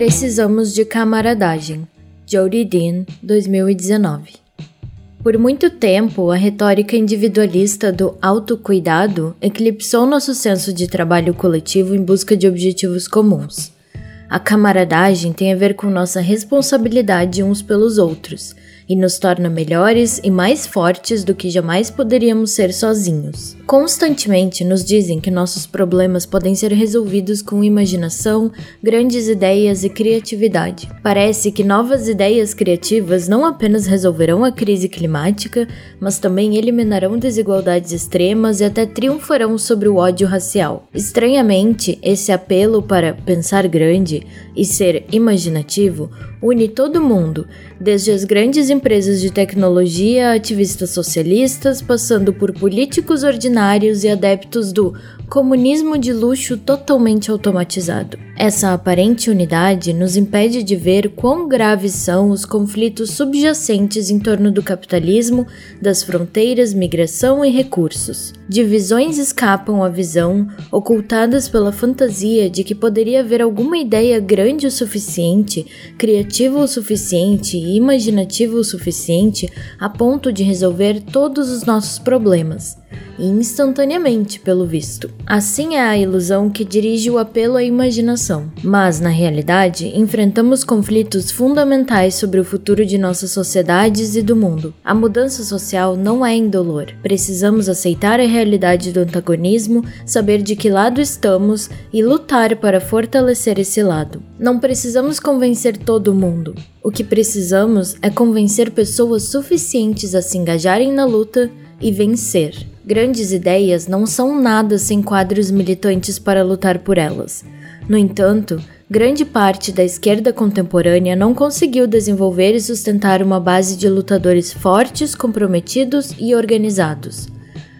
Precisamos de camaradagem. Jody Dean, 2019. Por muito tempo, a retórica individualista do autocuidado eclipsou nosso senso de trabalho coletivo em busca de objetivos comuns. A camaradagem tem a ver com nossa responsabilidade uns pelos outros e nos torna melhores e mais fortes do que jamais poderíamos ser sozinhos. Constantemente nos dizem que nossos problemas podem ser resolvidos com imaginação, grandes ideias e criatividade. Parece que novas ideias criativas não apenas resolverão a crise climática, mas também eliminarão desigualdades extremas e até triunfarão sobre o ódio racial. Estranhamente, esse apelo para pensar grande e ser imaginativo une todo mundo, desde as grandes empresas de tecnologia, ativistas socialistas, passando por políticos ordinários e adeptos do comunismo de luxo totalmente automatizado. Essa aparente unidade nos impede de ver quão graves são os conflitos subjacentes em torno do capitalismo, das fronteiras, migração e recursos. Divisões escapam à visão, ocultadas pela fantasia de que poderia haver alguma ideia grande o suficiente, criativa o suficiente e imaginativa o suficiente a ponto de resolver todos os nossos problemas instantaneamente, pelo visto. Assim é a ilusão que dirige o apelo à imaginação. Mas, na realidade, enfrentamos conflitos fundamentais sobre o futuro de nossas sociedades e do mundo. A mudança social não é indolor. Precisamos aceitar a realidade do antagonismo, saber de que lado estamos e lutar para fortalecer esse lado. Não precisamos convencer todo mundo. O que precisamos é convencer pessoas suficientes a se engajarem na luta e vencer. Grandes ideias não são nada sem quadros militantes para lutar por elas. No entanto, grande parte da esquerda contemporânea não conseguiu desenvolver e sustentar uma base de lutadores fortes, comprometidos e organizados.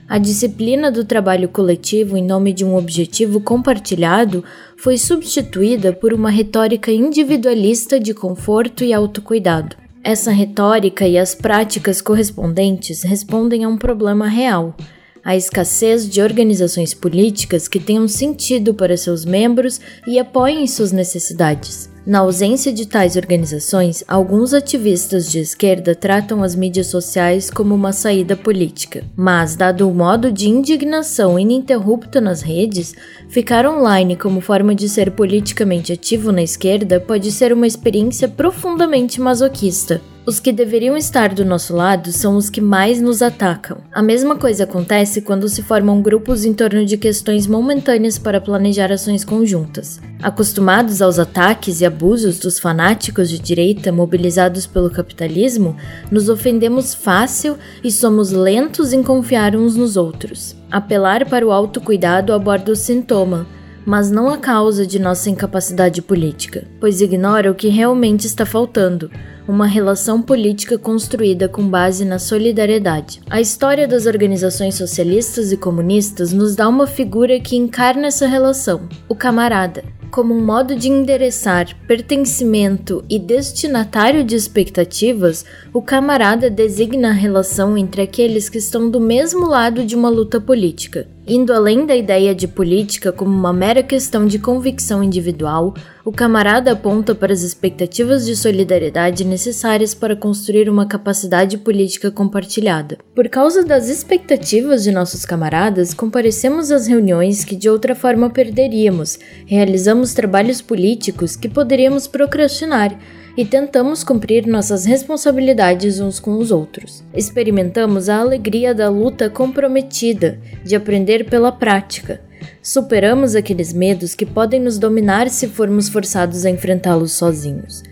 A disciplina do trabalho coletivo em nome de um objetivo compartilhado foi substituída por uma retórica individualista de conforto e autocuidado. Essa retórica e as práticas correspondentes respondem a um problema real: a escassez de organizações políticas que tenham sentido para seus membros e apoiem suas necessidades. Na ausência de tais organizações, alguns ativistas de esquerda tratam as mídias sociais como uma saída política. Mas, dado o modo de indignação ininterrupta nas redes, ficar online como forma de ser politicamente ativo na esquerda pode ser uma experiência profundamente masoquista. Os que deveriam estar do nosso lado são os que mais nos atacam. A mesma coisa acontece quando se formam grupos em torno de questões momentâneas para planejar ações conjuntas. Acostumados aos ataques e abusos dos fanáticos de direita mobilizados pelo capitalismo, nos ofendemos fácil e somos lentos em confiar uns nos outros. Apelar para o autocuidado aborda o sintoma, mas não a causa de nossa incapacidade política, pois ignora o que realmente está faltando uma relação política construída com base na solidariedade. A história das organizações socialistas e comunistas nos dá uma figura que encarna essa relação, o camarada como um modo de endereçar pertencimento e destinatário de expectativas, o camarada designa a relação entre aqueles que estão do mesmo lado de uma luta política. Indo além da ideia de política como uma mera questão de convicção individual, o camarada aponta para as expectativas de solidariedade necessárias para construir uma capacidade política compartilhada. Por causa das expectativas de nossos camaradas, comparecemos às reuniões que de outra forma perderíamos, realizamos trabalhos políticos que poderíamos procrastinar e tentamos cumprir nossas responsabilidades uns com os outros. Experimentamos a alegria da luta comprometida, de aprender pela prática. Superamos aqueles medos que podem nos dominar se formos forçados a enfrentá-los sozinhos.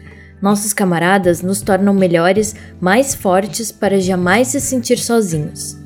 Nossos camaradas nos tornam melhores, mais fortes para jamais se sentir sozinhos.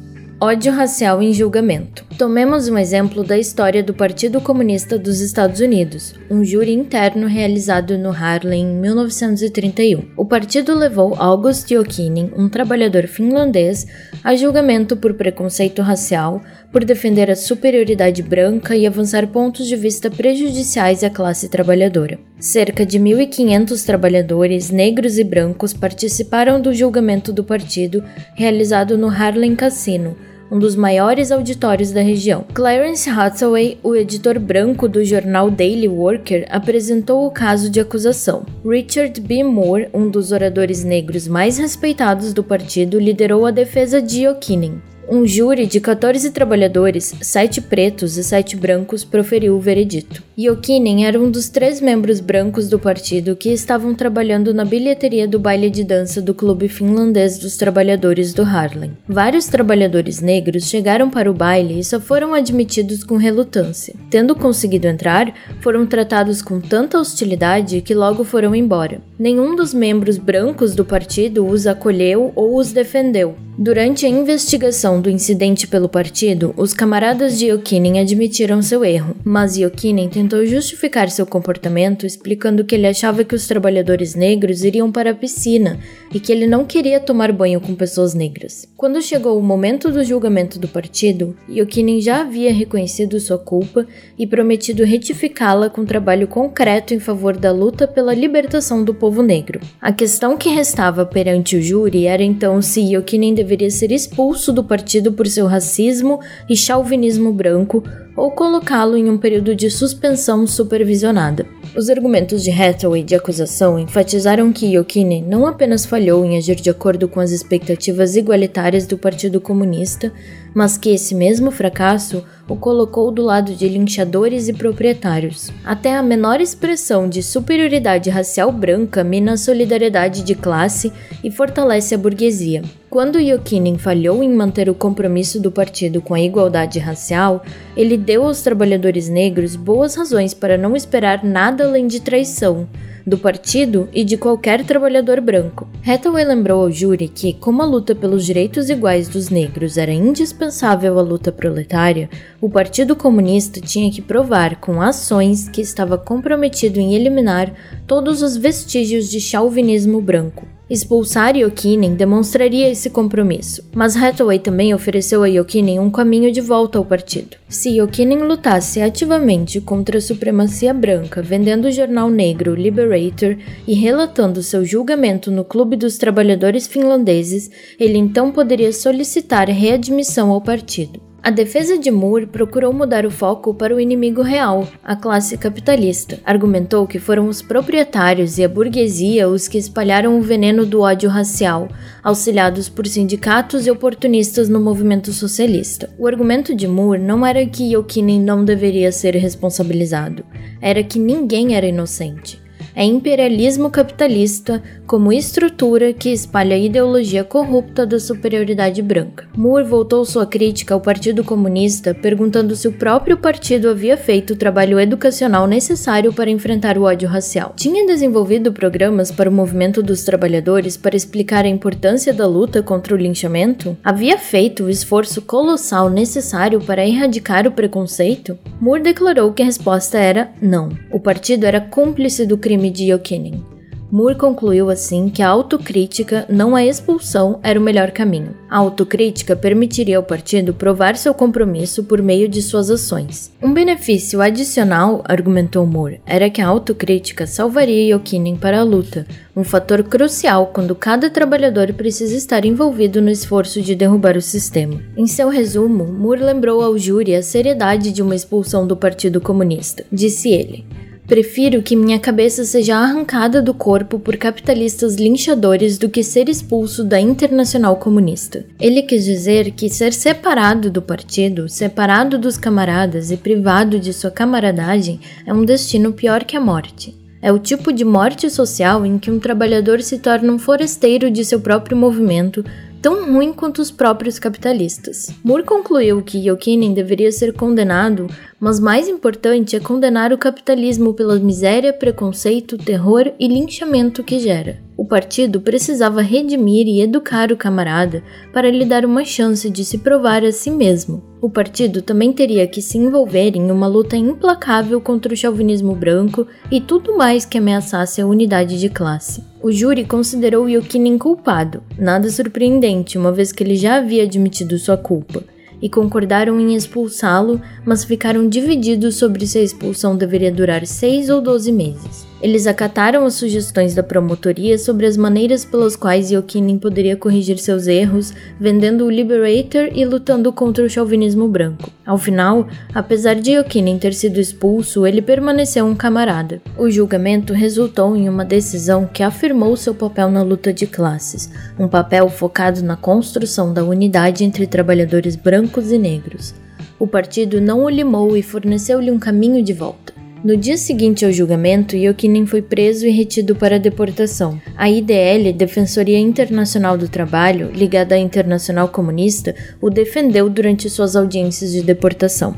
Ódio racial em julgamento. Tomemos um exemplo da história do Partido Comunista dos Estados Unidos, um júri interno realizado no Harlem em 1931. O partido levou August Jokinen, um trabalhador finlandês, a julgamento por preconceito racial, por defender a superioridade branca e avançar pontos de vista prejudiciais à classe trabalhadora. Cerca de 1.500 trabalhadores negros e brancos participaram do julgamento do partido realizado no Harlem Casino um dos maiores auditórios da região. Clarence Hathaway, o editor branco do jornal Daily Worker, apresentou o caso de acusação. Richard B. Moore, um dos oradores negros mais respeitados do partido, liderou a defesa de O'Kinin. Um júri de 14 trabalhadores, 7 pretos e 7 brancos, proferiu o veredito. Yokinen era um dos três membros brancos do partido que estavam trabalhando na bilheteria do baile de dança do Clube Finlandês dos Trabalhadores do Harlem. Vários trabalhadores negros chegaram para o baile e só foram admitidos com relutância. Tendo conseguido entrar, foram tratados com tanta hostilidade que logo foram embora. Nenhum dos membros brancos do partido os acolheu ou os defendeu. Durante a investigação do incidente pelo partido, os camaradas de Yokinen admitiram seu erro, mas Yokinen tentou justificar seu comportamento explicando que ele achava que os trabalhadores negros iriam para a piscina e que ele não queria tomar banho com pessoas negras. Quando chegou o momento do julgamento do partido, Yokinen já havia reconhecido sua culpa e prometido retificá-la com trabalho concreto em favor da luta pela libertação do povo negro. A questão que restava perante o júri era então se Yokinen deveria ser expulso do partido por seu racismo e chauvinismo branco ou colocá-lo em um período de suspensão supervisionada. Os argumentos de Hathaway de acusação enfatizaram que Yokine não apenas falhou em agir de acordo com as expectativas igualitárias do Partido Comunista, mas que esse mesmo fracasso o colocou do lado de linchadores e proprietários. Até a menor expressão de superioridade racial branca mina a solidariedade de classe e fortalece a burguesia. Quando Yokinen falhou em manter o compromisso do partido com a igualdade racial, ele deu aos trabalhadores negros boas razões para não esperar nada além de traição do partido e de qualquer trabalhador branco. Hathaway lembrou ao júri que, como a luta pelos direitos iguais dos negros era indispensável à luta proletária, o Partido Comunista tinha que provar com ações que estava comprometido em eliminar todos os vestígios de chauvinismo branco. Expulsar Yokinen demonstraria esse compromisso, mas Hathaway também ofereceu a Yokinen um caminho de volta ao partido. Se Yokinen lutasse ativamente contra a supremacia branca, vendendo o jornal negro Liberator e relatando seu julgamento no Clube dos Trabalhadores Finlandeses, ele então poderia solicitar readmissão ao partido. A defesa de Moore procurou mudar o foco para o inimigo real, a classe capitalista. Argumentou que foram os proprietários e a burguesia os que espalharam o veneno do ódio racial, auxiliados por sindicatos e oportunistas no movimento socialista. O argumento de Moore não era que Yokinen não deveria ser responsabilizado, era que ninguém era inocente é imperialismo capitalista como estrutura que espalha a ideologia corrupta da superioridade branca. Moore voltou sua crítica ao Partido Comunista perguntando se o próprio partido havia feito o trabalho educacional necessário para enfrentar o ódio racial. Tinha desenvolvido programas para o movimento dos trabalhadores para explicar a importância da luta contra o linchamento? Havia feito o esforço colossal necessário para erradicar o preconceito? Moore declarou que a resposta era não. O partido era cúmplice do crime de Yokinin. Moore concluiu assim que a autocrítica, não a expulsão, era o melhor caminho. A autocrítica permitiria ao partido provar seu compromisso por meio de suas ações. Um benefício adicional, argumentou Moore, era que a autocrítica salvaria Yokinin para a luta, um fator crucial quando cada trabalhador precisa estar envolvido no esforço de derrubar o sistema. Em seu resumo, Moore lembrou ao júri a seriedade de uma expulsão do Partido Comunista. Disse ele: Prefiro que minha cabeça seja arrancada do corpo por capitalistas linchadores do que ser expulso da Internacional Comunista. Ele quis dizer que ser separado do partido, separado dos camaradas e privado de sua camaradagem é um destino pior que a morte. É o tipo de morte social em que um trabalhador se torna um forasteiro de seu próprio movimento, tão ruim quanto os próprios capitalistas. Moore concluiu que Yokinen deveria ser condenado, mas mais importante é condenar o capitalismo pela miséria, preconceito, terror e linchamento que gera. Partido precisava redimir e educar o camarada para lhe dar uma chance de se provar a si mesmo. O partido também teria que se envolver em uma luta implacável contra o chauvinismo branco e tudo mais que ameaçasse a unidade de classe. O júri considerou Yukinin culpado, nada surpreendente, uma vez que ele já havia admitido sua culpa e concordaram em expulsá-lo, mas ficaram divididos sobre se a expulsão deveria durar seis ou doze meses. Eles acataram as sugestões da promotoria sobre as maneiras pelas quais Yokinin poderia corrigir seus erros, vendendo o Liberator e lutando contra o chauvinismo branco. Ao final, apesar de Yokinin ter sido expulso, ele permaneceu um camarada. O julgamento resultou em uma decisão que afirmou seu papel na luta de classes, um papel focado na construção da unidade entre trabalhadores brancos e negros. O partido não o limou e forneceu-lhe um caminho de volta. No dia seguinte ao julgamento, Yokinin foi preso e retido para deportação. A IDL, Defensoria Internacional do Trabalho, ligada à Internacional Comunista, o defendeu durante suas audiências de deportação.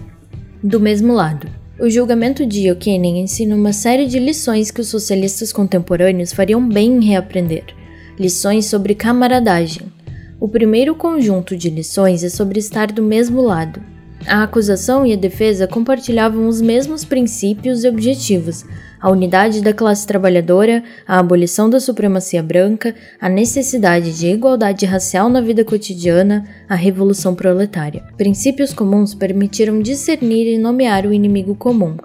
Do mesmo lado, o julgamento de Yokinin ensina uma série de lições que os socialistas contemporâneos fariam bem em reaprender. Lições sobre camaradagem. O primeiro conjunto de lições é sobre estar do mesmo lado, a acusação e a defesa compartilhavam os mesmos princípios e objetivos: a unidade da classe trabalhadora, a abolição da supremacia branca, a necessidade de igualdade racial na vida cotidiana, a revolução proletária. Princípios comuns permitiram discernir e nomear o inimigo comum.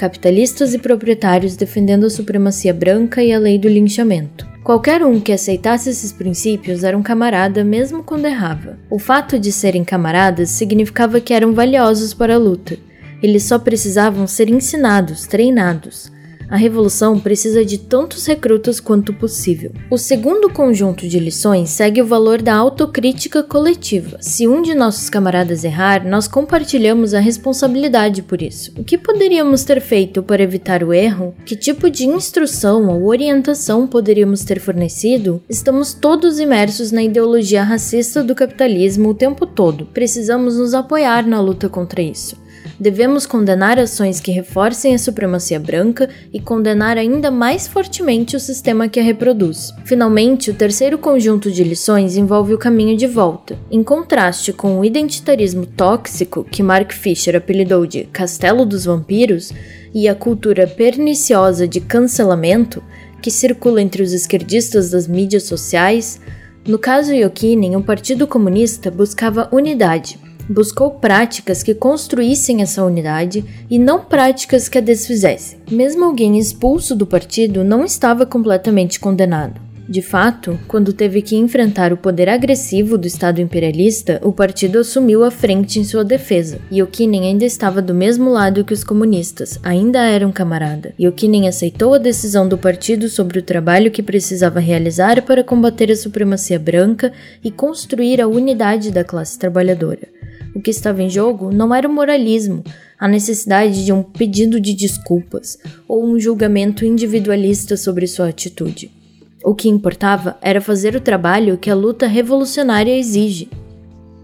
Capitalistas e proprietários defendendo a supremacia branca e a lei do linchamento. Qualquer um que aceitasse esses princípios era um camarada mesmo quando errava. O fato de serem camaradas significava que eram valiosos para a luta. Eles só precisavam ser ensinados, treinados. A revolução precisa de tantos recrutas quanto possível. O segundo conjunto de lições segue o valor da autocrítica coletiva. Se um de nossos camaradas errar, nós compartilhamos a responsabilidade por isso. O que poderíamos ter feito para evitar o erro? Que tipo de instrução ou orientação poderíamos ter fornecido? Estamos todos imersos na ideologia racista do capitalismo o tempo todo. Precisamos nos apoiar na luta contra isso. Devemos condenar ações que reforcem a supremacia branca e condenar ainda mais fortemente o sistema que a reproduz. Finalmente, o terceiro conjunto de lições envolve o caminho de volta. Em contraste com o identitarismo tóxico que Mark Fisher apelidou de Castelo dos Vampiros e a cultura perniciosa de cancelamento que circula entre os esquerdistas das mídias sociais, no caso Yokinen, o Partido Comunista buscava unidade buscou práticas que construíssem essa unidade e não práticas que a desfizessem. Mesmo alguém expulso do partido não estava completamente condenado. De fato, quando teve que enfrentar o poder agressivo do Estado imperialista, o partido assumiu a frente em sua defesa. Yokinen ainda estava do mesmo lado que os comunistas, ainda era um camarada. Yokinen aceitou a decisão do partido sobre o trabalho que precisava realizar para combater a supremacia branca e construir a unidade da classe trabalhadora. O que estava em jogo não era o moralismo, a necessidade de um pedido de desculpas ou um julgamento individualista sobre sua atitude. O que importava era fazer o trabalho que a luta revolucionária exige.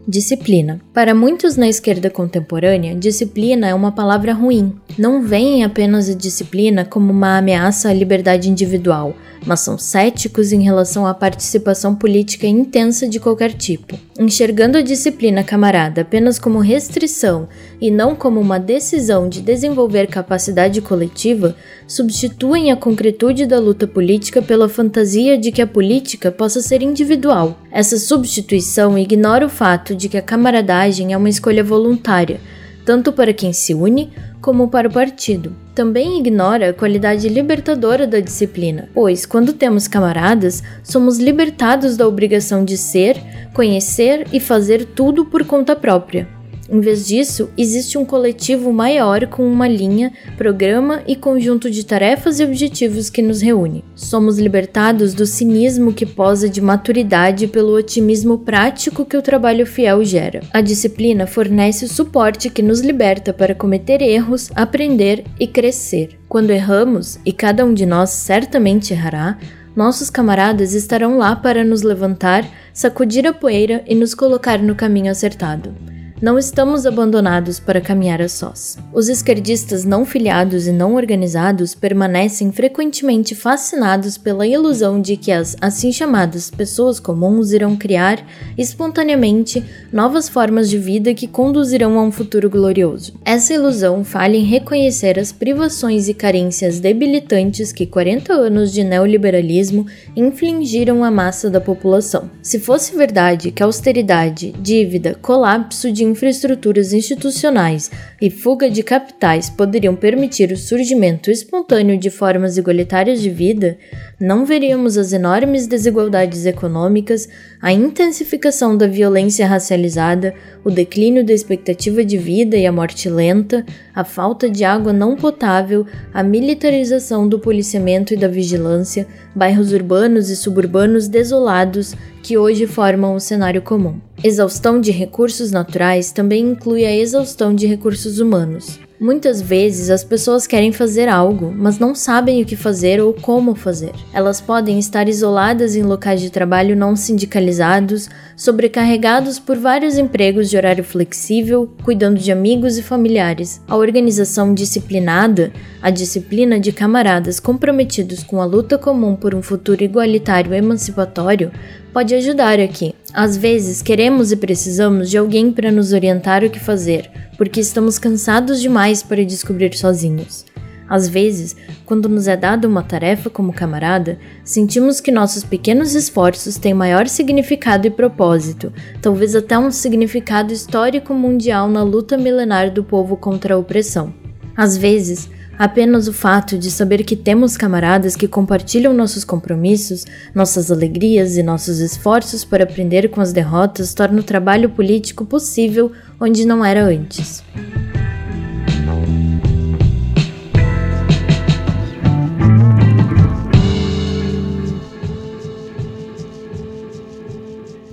Disciplina. Para muitos na esquerda contemporânea, disciplina é uma palavra ruim. Não veem apenas a disciplina como uma ameaça à liberdade individual, mas são céticos em relação à participação política intensa de qualquer tipo. Enxergando a disciplina camarada apenas como restrição e não como uma decisão de desenvolver capacidade coletiva, substituem a concretude da luta política pela fantasia de que a política possa ser individual. Essa substituição ignora o fato de que a camaradagem é uma escolha voluntária, tanto para quem se une como para o partido. Também ignora a qualidade libertadora da disciplina, pois, quando temos camaradas, somos libertados da obrigação de ser, conhecer e fazer tudo por conta própria. Em vez disso, existe um coletivo maior com uma linha, programa e conjunto de tarefas e objetivos que nos reúne. Somos libertados do cinismo que posa de maturidade pelo otimismo prático que o trabalho fiel gera. A disciplina fornece o suporte que nos liberta para cometer erros, aprender e crescer. Quando erramos, e cada um de nós certamente errará, nossos camaradas estarão lá para nos levantar, sacudir a poeira e nos colocar no caminho acertado. Não estamos abandonados para caminhar a sós. Os esquerdistas não filiados e não organizados permanecem frequentemente fascinados pela ilusão de que as assim chamadas pessoas comuns irão criar espontaneamente novas formas de vida que conduzirão a um futuro glorioso. Essa ilusão falha em reconhecer as privações e carências debilitantes que 40 anos de neoliberalismo infligiram à massa da população. Se fosse verdade que austeridade, dívida, colapso de infraestruturas institucionais e fuga de capitais poderiam permitir o surgimento espontâneo de formas igualitárias de vida, não veríamos as enormes desigualdades econômicas, a intensificação da violência racializada, o declínio da expectativa de vida e a morte lenta, a falta de água não potável, a militarização do policiamento e da vigilância, bairros urbanos e suburbanos desolados que hoje formam o cenário comum. Exaustão de recursos naturais também inclui a exaustão de recursos humanos. Muitas vezes as pessoas querem fazer algo, mas não sabem o que fazer ou como fazer. Elas podem estar isoladas em locais de trabalho não sindicalizados, sobrecarregados por vários empregos de horário flexível, cuidando de amigos e familiares. A organização disciplinada, a disciplina de camaradas comprometidos com a luta comum por um futuro igualitário e emancipatório, pode ajudar aqui. Às vezes, queremos e precisamos de alguém para nos orientar o que fazer, porque estamos cansados demais para descobrir sozinhos. Às vezes, quando nos é dada uma tarefa como camarada, sentimos que nossos pequenos esforços têm maior significado e propósito, talvez até um significado histórico mundial na luta milenar do povo contra a opressão. Às vezes, Apenas o fato de saber que temos camaradas que compartilham nossos compromissos, nossas alegrias e nossos esforços para aprender com as derrotas torna o trabalho político possível onde não era antes.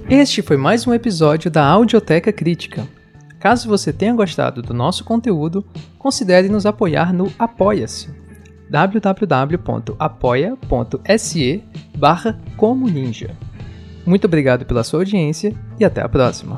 Este foi mais um episódio da Audioteca Crítica. Caso você tenha gostado do nosso conteúdo, considere nos apoiar no Apoia-se www.apoia.se barra Muito obrigado pela sua audiência e até a próxima.